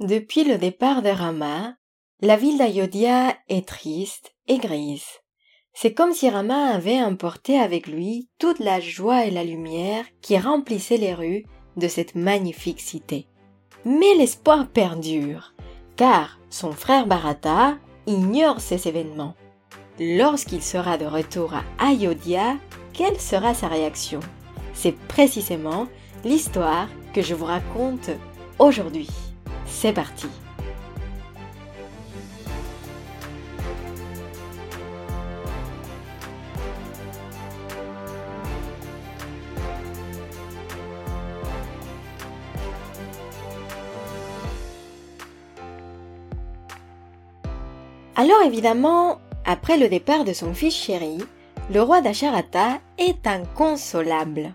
Depuis le départ de Rama, la ville d'Ayodhya est triste et grise. C'est comme si Rama avait emporté avec lui toute la joie et la lumière qui remplissaient les rues de cette magnifique cité. Mais l'espoir perdure, car son frère Bharata ignore ces événements. Lorsqu'il sera de retour à Ayodhya, quelle sera sa réaction? C'est précisément l'histoire que je vous raconte aujourd'hui. C'est parti Alors évidemment, après le départ de son fils chéri, le roi d'Acharata est inconsolable.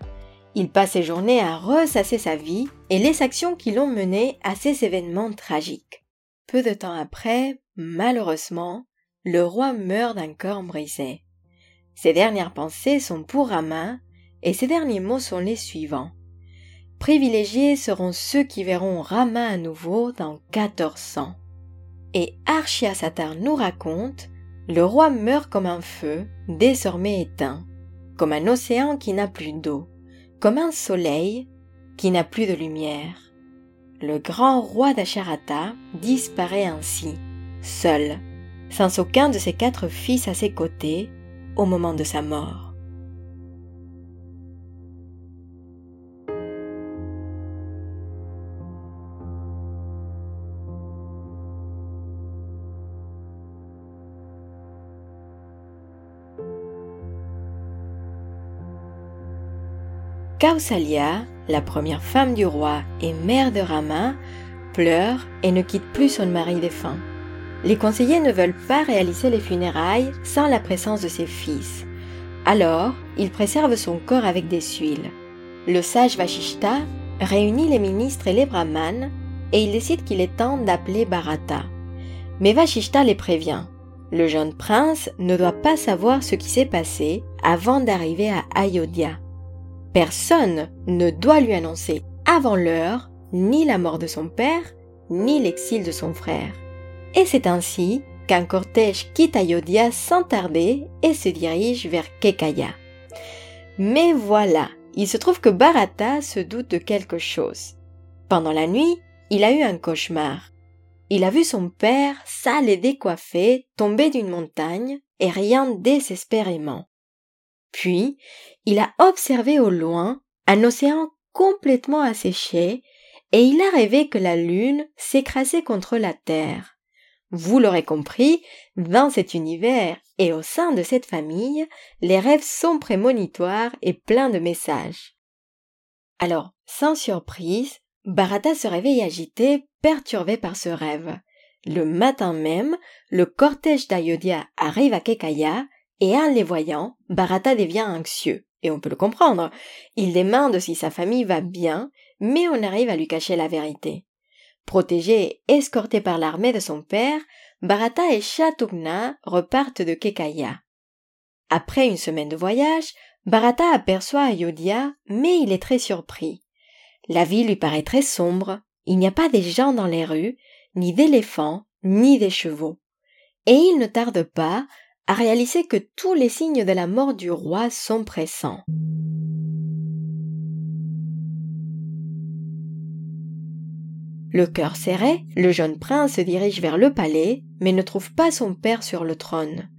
Il passe ses journées à ressasser sa vie et les actions qui l'ont mené à ces événements tragiques. Peu de temps après, malheureusement, le roi meurt d'un corps brisé. Ses dernières pensées sont pour Rama et ses derniers mots sont les suivants. Privilégiés seront ceux qui verront Rama à nouveau dans 1400. Et Archiasatar nous raconte le roi meurt comme un feu, désormais éteint, comme un océan qui n'a plus d'eau, comme un soleil qui n'a plus de lumière. Le grand roi d'Acharata disparaît ainsi, seul, sans aucun de ses quatre fils à ses côtés, au moment de sa mort. Kausalya, la première femme du roi et mère de Rama, pleure et ne quitte plus son mari défunt. Les conseillers ne veulent pas réaliser les funérailles sans la présence de ses fils. Alors, ils préservent son corps avec des huiles. Le sage Vashishta réunit les ministres et les brahmanes et il décide qu'il est temps d'appeler Bharata. Mais Vashishta les prévient. Le jeune prince ne doit pas savoir ce qui s'est passé avant d'arriver à Ayodhya. Personne ne doit lui annoncer avant l'heure ni la mort de son père, ni l'exil de son frère. Et c'est ainsi qu'un cortège quitte Ayodhya sans tarder et se dirige vers Kekaya. Mais voilà, il se trouve que Bharata se doute de quelque chose. Pendant la nuit, il a eu un cauchemar. Il a vu son père, sale et décoiffé, tomber d'une montagne et rien désespérément. Puis, il a observé au loin un océan complètement asséché et il a rêvé que la lune s'écrasait contre la terre. Vous l'aurez compris, dans cet univers et au sein de cette famille, les rêves sont prémonitoires et pleins de messages. Alors, sans surprise, Bharata se réveille agité, perturbé par ce rêve. Le matin même, le cortège d'Ayodhya arrive à Kekaya et en les voyant, Bharata devient anxieux. Et on peut le comprendre. Il demande si sa famille va bien, mais on arrive à lui cacher la vérité. Protégé escorté par l'armée de son père, Bharata et Shatugna repartent de Kekaya. Après une semaine de voyage, Bharata aperçoit Ayodhya, mais il est très surpris. La ville lui paraît très sombre, il n'y a pas des gens dans les rues, ni d'éléphants, ni des chevaux. Et il ne tarde pas à réaliser que tous les signes de la mort du roi sont pressants. Le cœur serré, le jeune prince se dirige vers le palais, mais ne trouve pas son père sur le trône.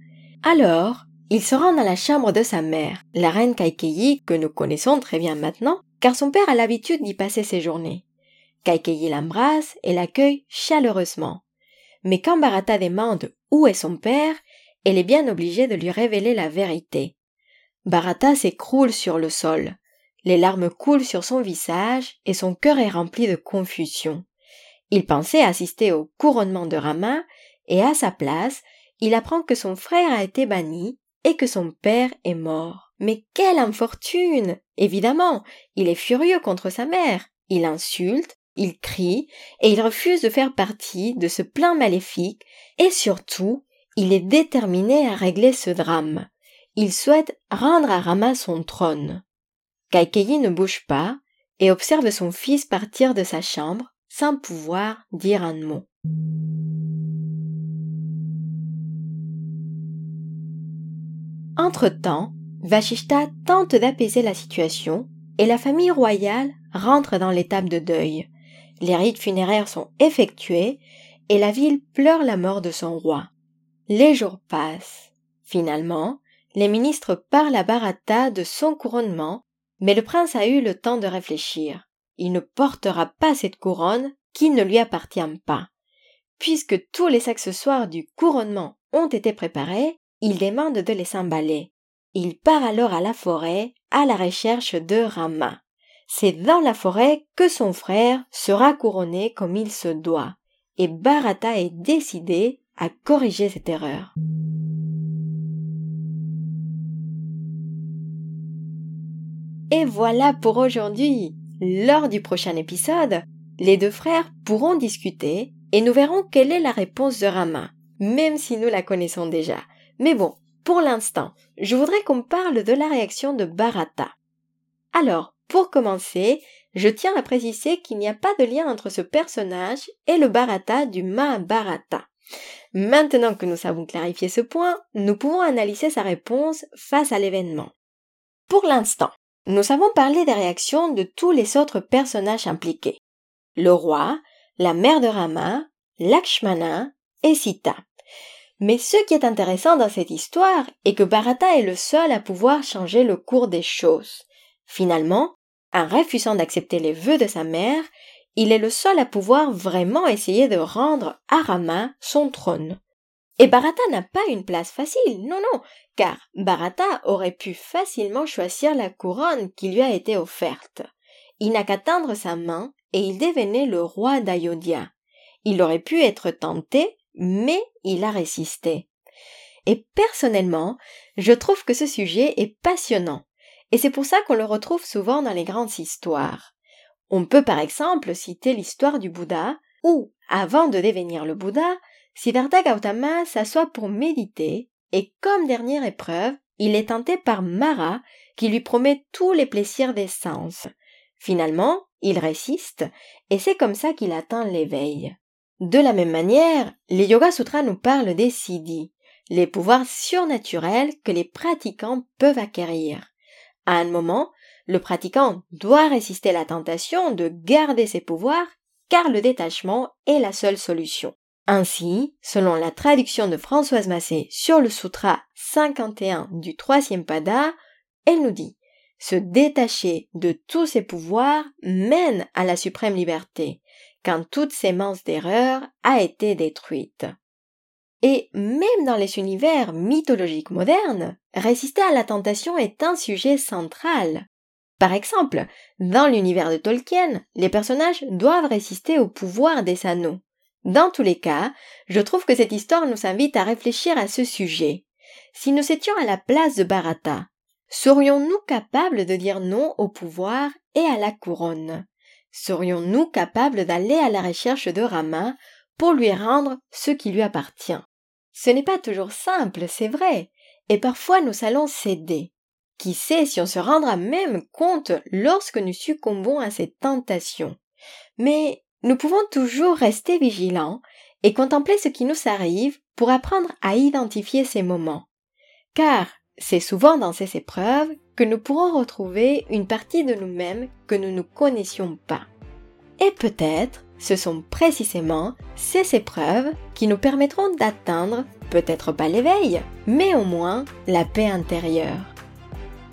Alors, il se rend dans la chambre de sa mère, la reine Kaikeyi, que nous connaissons très bien maintenant, car son père a l'habitude d'y passer ses journées. Kaikeyi l'embrasse et l'accueille chaleureusement. Mais quand Bharata demande où est son père, elle est bien obligée de lui révéler la vérité. Bharata s'écroule sur le sol. Les larmes coulent sur son visage et son cœur est rempli de confusion. Il pensait assister au couronnement de Rama et à sa place, il apprend que son frère a été banni et que son père est mort. Mais quelle infortune. Évidemment, il est furieux contre sa mère. Il insulte, il crie, et il refuse de faire partie de ce plan maléfique, et surtout, il est déterminé à régler ce drame. Il souhaite rendre à Rama son trône. Kaikeyi ne bouge pas et observe son fils partir de sa chambre sans pouvoir dire un mot. Entre-temps, Vashishta tente d'apaiser la situation et la famille royale rentre dans l'étape de deuil. Les rites funéraires sont effectués et la ville pleure la mort de son roi. Les jours passent. Finalement, les ministres parlent à Bharata de son couronnement, mais le prince a eu le temps de réfléchir. Il ne portera pas cette couronne qui ne lui appartient pas. Puisque tous les accessoires du couronnement ont été préparés, il demande de les s'emballer. Il part alors à la forêt à la recherche de Rama. C'est dans la forêt que son frère sera couronné comme il se doit, et Bharata est décidé à corriger cette erreur. Et voilà pour aujourd'hui. Lors du prochain épisode, les deux frères pourront discuter et nous verrons quelle est la réponse de Rama, même si nous la connaissons déjà. Mais bon, pour l'instant, je voudrais qu'on parle de la réaction de Bharata. Alors, pour commencer, je tiens à préciser qu'il n'y a pas de lien entre ce personnage et le Bharata du Mahabharata. Maintenant que nous savons clarifier ce point, nous pouvons analyser sa réponse face à l'événement. Pour l'instant, nous avons parlé des réactions de tous les autres personnages impliqués. Le roi, la mère de Rama, Lakshmana et Sita. Mais ce qui est intéressant dans cette histoire est que Bharata est le seul à pouvoir changer le cours des choses. Finalement, en refusant d'accepter les vœux de sa mère, il est le seul à pouvoir vraiment essayer de rendre à Rama son trône. Et Bharata n'a pas une place facile, non, non, car Bharata aurait pu facilement choisir la couronne qui lui a été offerte. Il n'a qu'à tendre sa main et il devenait le roi d'Ayodhya. Il aurait pu être tenté, mais il a résisté. Et personnellement, je trouve que ce sujet est passionnant, et c'est pour ça qu'on le retrouve souvent dans les grandes histoires. On peut par exemple citer l'histoire du Bouddha, où, avant de devenir le Bouddha, Siddhartha Gautama s'assoit pour méditer et comme dernière épreuve, il est tenté par Mara qui lui promet tous les plaisirs des sens. Finalement, il résiste et c'est comme ça qu'il atteint l'éveil. De la même manière, les Yoga Sutras nous parlent des siddhis, les pouvoirs surnaturels que les pratiquants peuvent acquérir. À un moment, le pratiquant doit résister à la tentation de garder ses pouvoirs car le détachement est la seule solution. Ainsi, selon la traduction de Françoise Massé sur le Sutra 51 du troisième pada, elle nous dit Se détacher de tous ses pouvoirs mène à la suprême liberté, quand toute sémence d'erreur a été détruite. Et même dans les univers mythologiques modernes, résister à la tentation est un sujet central. Par exemple, dans l'univers de Tolkien, les personnages doivent résister au pouvoir des anneaux. Dans tous les cas, je trouve que cette histoire nous invite à réfléchir à ce sujet. Si nous étions à la place de Bharata, serions-nous capables de dire non au pouvoir et à la couronne? Serions-nous capables d'aller à la recherche de Rama pour lui rendre ce qui lui appartient? Ce n'est pas toujours simple, c'est vrai, et parfois nous allons céder. Qui sait si on se rendra même compte lorsque nous succombons à cette tentation. Mais nous pouvons toujours rester vigilants et contempler ce qui nous arrive pour apprendre à identifier ces moments. Car c'est souvent dans ces épreuves que nous pourrons retrouver une partie de nous-mêmes que nous ne connaissions pas. Et peut-être ce sont précisément ces épreuves qui nous permettront d'atteindre, peut-être pas l'éveil, mais au moins la paix intérieure.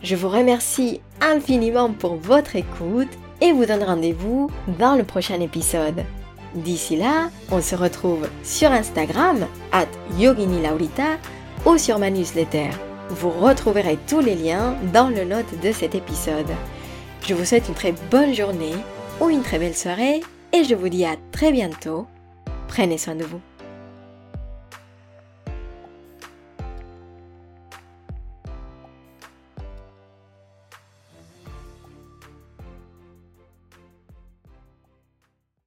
Je vous remercie infiniment pour votre écoute et vous donne rendez-vous dans le prochain épisode. D'ici là, on se retrouve sur Instagram, at Yogini Laurita, ou sur ma newsletter. Vous retrouverez tous les liens dans le note de cet épisode. Je vous souhaite une très bonne journée ou une très belle soirée et je vous dis à très bientôt. Prenez soin de vous.